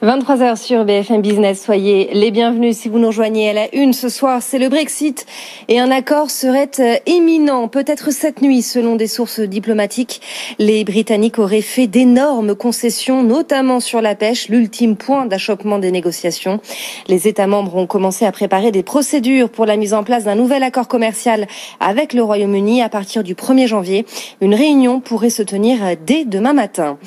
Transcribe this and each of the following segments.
23h sur BFM Business, soyez les bienvenus si vous nous rejoignez à la une ce soir. C'est le Brexit et un accord serait euh, imminent, peut-être cette nuit selon des sources diplomatiques. Les Britanniques auraient fait d'énormes concessions, notamment sur la pêche, l'ultime point d'achoppement des négociations. Les États membres ont commencé à préparer des procédures pour la mise en place d'un nouvel accord commercial avec le Royaume-Uni à partir du 1er janvier. Une réunion pourrait se tenir dès demain matin.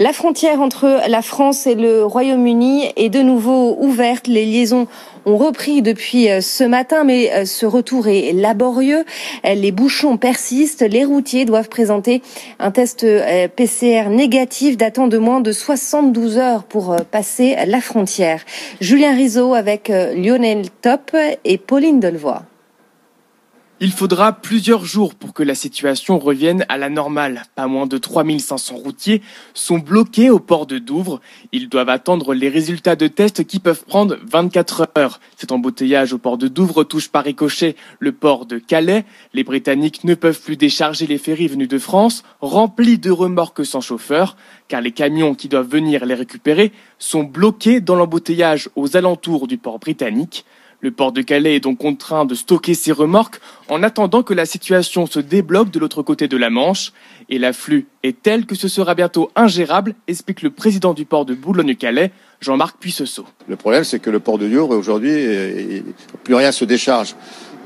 La frontière entre la France et le Royaume uni est de nouveau ouverte. Les liaisons ont repris depuis euh, ce matin, mais euh, ce retour est laborieux. Euh, les bouchons persistent. Les routiers doivent présenter un test PCR négatif datant de moins de 72 heures pour passer la frontière. Julien Rizzo avec Lionel Top et Pauline Delvoye. Il faudra plusieurs jours pour que la situation revienne à la normale. Pas moins de 3500 routiers sont bloqués au port de Douvres. Ils doivent attendre les résultats de tests qui peuvent prendre 24 heures. Cet embouteillage au port de Douvres touche par ricochet le port de Calais. Les Britanniques ne peuvent plus décharger les ferries venues de France, remplis de remorques sans chauffeur, car les camions qui doivent venir les récupérer sont bloqués dans l'embouteillage aux alentours du port britannique. Le port de Calais est donc contraint de stocker ses remorques en attendant que la situation se débloque de l'autre côté de la Manche. Et l'afflux est tel que ce sera bientôt ingérable, explique le président du port de Boulogne-Calais, Jean-Marc Puisseau. Le problème, c'est que le port de Lyon, aujourd'hui, plus rien se décharge.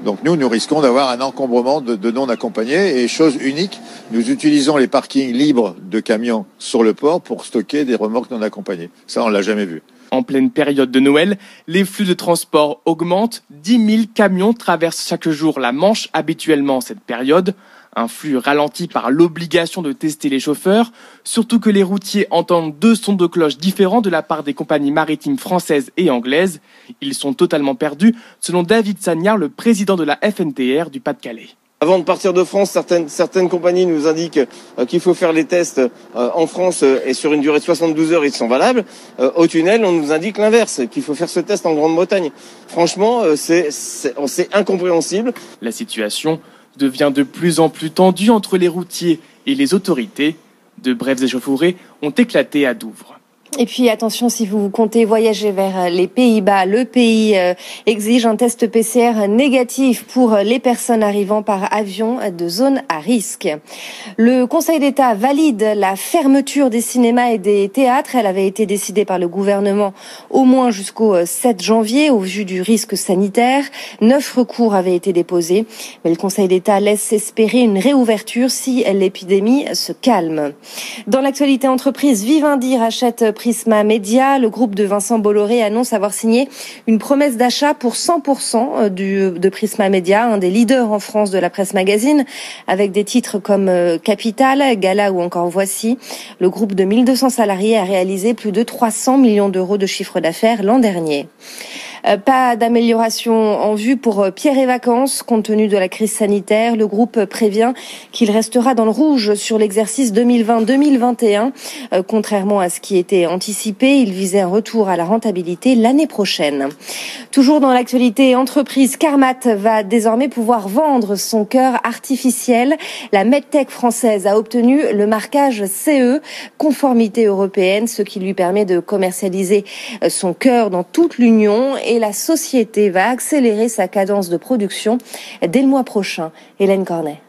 Donc nous, nous risquons d'avoir un encombrement de, de, non accompagnés. Et chose unique, nous utilisons les parkings libres de camions sur le port pour stocker des remorques non accompagnées. Ça, on l'a jamais vu. En pleine période de Noël, les flux de transport augmentent. 10 000 camions traversent chaque jour la Manche habituellement cette période. Un flux ralenti par l'obligation de tester les chauffeurs, surtout que les routiers entendent deux sons de cloche différents de la part des compagnies maritimes françaises et anglaises. Ils sont totalement perdus, selon David Sagnard, le président de la FNTR du Pas-de-Calais. Avant de partir de France, certaines, compagnies nous indiquent euh, qu'il faut faire les tests euh, en France euh, et sur une durée de 72 heures, ils sont valables. Au tunnel, on nous indique l'inverse, qu'il faut faire ce test en Grande-Bretagne. Franchement, c'est incompréhensible. La situation devient de plus en plus tendue entre les routiers et les autorités. De brèves échauffourées ont éclaté à Douvres. Et puis attention, si vous comptez voyager vers les Pays-Bas, le pays euh, exige un test PCR négatif pour les personnes arrivant par avion de zone à risque. Le Conseil d'État valide la fermeture des cinémas et des théâtres. Elle avait été décidée par le gouvernement au moins jusqu'au 7 janvier au vu du risque sanitaire. Neuf recours avaient été déposés, mais le Conseil d'État laisse espérer une réouverture si l'épidémie se calme. Dans l'actualité entreprise, Vivendi rachète Prisma Media. Le groupe de Vincent Bolloré annonce avoir signé une promesse d'achat pour 100% euh, du, de Prisma Media, un des leaders en France de la presse magazine, avec des titres comme euh, Capital, Gala ou encore Voici. Le groupe de 1200 salariés a réalisé plus de 300 millions d'euros de chiffre d'affaires l'an dernier. Euh, pas d'amélioration en vue pour euh, Pierre et Vacances compte tenu de la crise sanitaire. Le groupe prévient qu'il restera dans le rouge sur l'exercice 2020-2021. Euh, contrairement à ce qui était anticipé, il visait un retour à la rentabilité l'année prochaine. Toujours dans l'actualité entreprise, Carmat va désormais pouvoir vendre son cœur artificiel. La medtech française a obtenu le marquage CE, conformité européenne, ce qui lui permet de commercialiser son cœur dans toute l'Union la société va accélérer sa cadence de production dès le mois prochain. Hélène Cornet.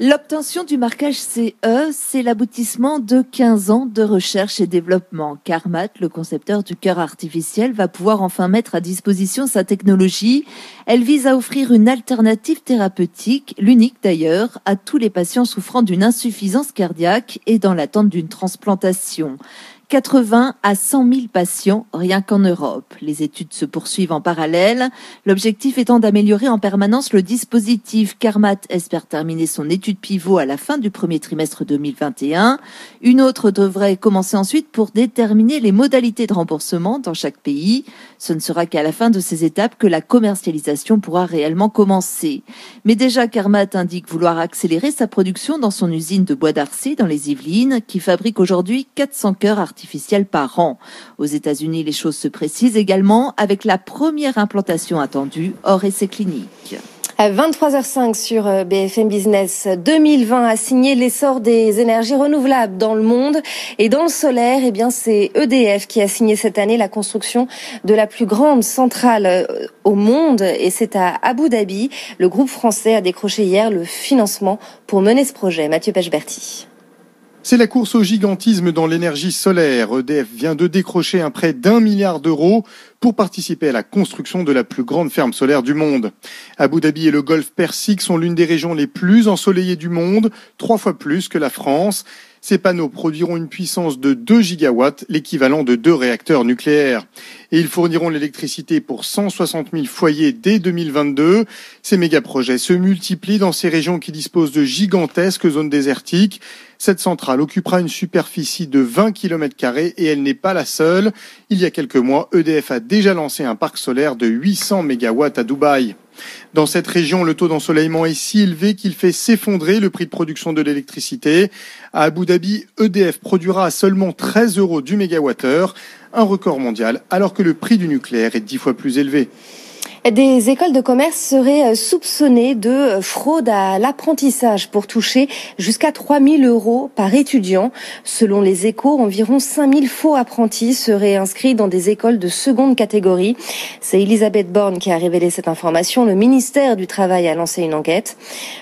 L'obtention du marquage CE, c'est l'aboutissement de 15 ans de recherche et développement. Carmat, le concepteur du cœur artificiel, va pouvoir enfin mettre à disposition sa technologie. Elle vise à offrir une alternative thérapeutique, l'unique d'ailleurs, à tous les patients souffrant d'une insuffisance cardiaque et dans l'attente d'une transplantation. 80 à 100 000 patients rien qu'en Europe. Les études se poursuivent en parallèle, l'objectif étant d'améliorer en permanence le dispositif. Carmat espère terminer son étude pivot à la fin du premier trimestre 2021. Une autre devrait commencer ensuite pour déterminer les modalités de remboursement dans chaque pays. Ce ne sera qu'à la fin de ces étapes que la commercialisation pourra réellement commencer. Mais déjà, Carmat indique vouloir accélérer sa production dans son usine de Bois d'Arcy dans les Yvelines, qui fabrique aujourd'hui 400 cœurs artificiels artificiel par an. Aux États-Unis, les choses se précisent également avec la première implantation attendue hors essai clinique. À 23h05 sur euh, BFM Business, 2020 a signé l'essor des énergies renouvelables dans le monde et dans le solaire, eh bien c'est EDF qui a signé cette année la construction de la plus grande centrale euh, au monde et c'est à Abu Dhabi. Le groupe français a décroché hier le financement pour mener ce projet. Mathieu Pechberti. C'est la course au gigantisme dans l'énergie solaire. EDF vient de décrocher un prêt d'un milliard d'euros pour participer à la construction de la plus grande ferme solaire du monde. Abu Dhabi et le golfe Persique sont l'une des régions les plus ensoleillées du monde, trois fois plus que la France. Ces panneaux produiront une puissance de 2 gigawatts, l'équivalent de deux réacteurs nucléaires. Et ils fourniront l'électricité pour 160 000 foyers dès 2022. Ces méga-projets se multiplient dans ces régions qui disposent de gigantesques zones désertiques. Cette centrale occupera une superficie de 20 km et elle n'est pas la seule. Il y a quelques mois, EDF a déjà lancé un parc solaire de 800 MW à Dubaï. Dans cette région, le taux d'ensoleillement est si élevé qu'il fait s'effondrer le prix de production de l'électricité. À Abu Dhabi, EDF produira à seulement 13 euros du mégawattheure, un record mondial, alors que le prix du nucléaire est dix fois plus élevé. Des écoles de commerce seraient euh, soupçonnées de euh, fraude à l'apprentissage pour toucher jusqu'à 3 000 euros par étudiant. Selon les échos, environ 5 000 faux apprentis seraient inscrits dans des écoles de seconde catégorie. C'est Elisabeth Borne qui a révélé cette information. Le ministère du Travail a lancé une enquête.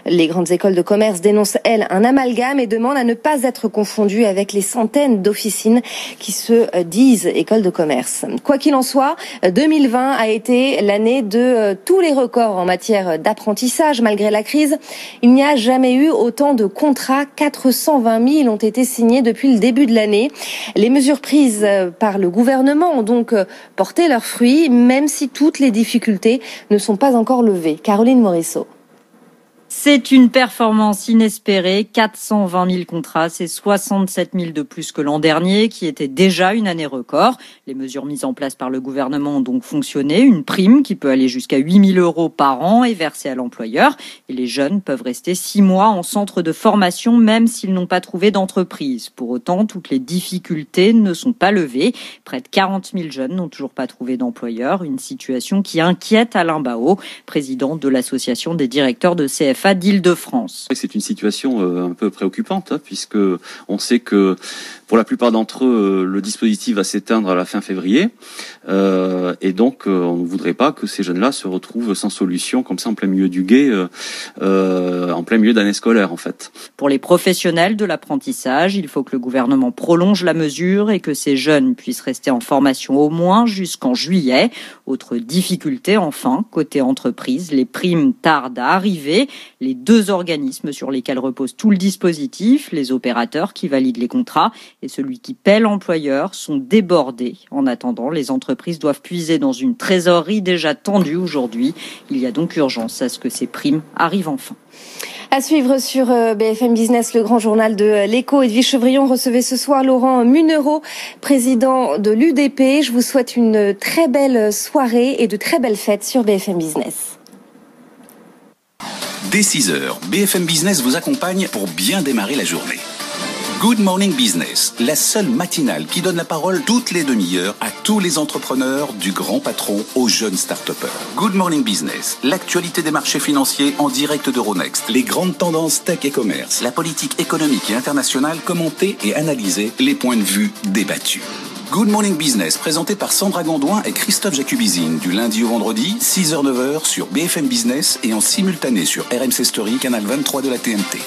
Les grandes écoles de commerce dénoncent, elles, un amalgame et demandent à ne pas être confondues avec les centaines d'officines qui se euh, disent écoles de commerce. Quoi qu'il en soit, 2020 a été l'année de euh, tous les records en matière d'apprentissage malgré la crise. Il n'y a jamais eu autant de contrats. 420 000 ont été signés depuis le début de l'année. Les mesures prises euh, par le gouvernement ont donc euh, porté leurs fruits, même si toutes les difficultés ne sont pas encore levées. Caroline Morisseau. C'est une performance inespérée. 420 000 contrats, c'est 67 000 de plus que l'an dernier, qui était déjà une année record. Les mesures mises en place par le gouvernement ont donc fonctionné. Une prime qui peut aller jusqu'à 8 000 euros par an est versée à l'employeur. Et les jeunes peuvent rester six mois en centre de formation, même s'ils n'ont pas trouvé d'entreprise. Pour autant, toutes les difficultés ne sont pas levées. Près de 40 000 jeunes n'ont toujours pas trouvé d'employeur. Une situation qui inquiète Alain Bao, président de l'association des directeurs de CFA d'Île-de-France. C'est une situation euh, un peu préoccupante hein, puisque on sait que pour la plupart d'entre eux, euh, le dispositif va s'éteindre à la fin février euh, et donc on ne voudrait pas que ces jeunes-là se retrouvent sans solution comme ça en plein milieu du guet, en plein milieu d'année scolaire en fait. Pour les professionnels de l'apprentissage, il faut que le gouvernement prolonge la mesure et que ces jeunes puissent rester en formation au moins jusqu'en juillet. Autre difficulté enfin, côté entreprise, les primes tardent à arriver les deux organismes sur lesquels repose tout le dispositif, les opérateurs qui valident les contrats et celui qui paie l'employeur, sont débordés. En attendant, les entreprises doivent puiser dans une trésorerie déjà tendue aujourd'hui. Il y a donc urgence à ce que ces primes arrivent enfin. À suivre sur euh, BFM Business, le grand journal de euh, l'écho. Edwige Chevrillon recevait ce soir Laurent Munero, président de l'UDP. Je vous souhaite une très belle soirée et de très belles fêtes sur BFM Business. Dès 6h, BFM Business vous accompagne pour bien démarrer la journée. Good Morning Business, la seule matinale qui donne la parole toutes les demi-heures à tous les entrepreneurs, du grand patron aux jeunes start Good Morning Business, l'actualité des marchés financiers en direct d'Euronext, les grandes tendances tech et commerce, la politique économique et internationale commentée et analysée, les points de vue débattus. Good Morning Business, présenté par Sandra Gondouin et Christophe Jacubizine, du lundi au vendredi, 6h-9h sur BFM Business et en simultané sur RMC Story, canal 23 de la TNT.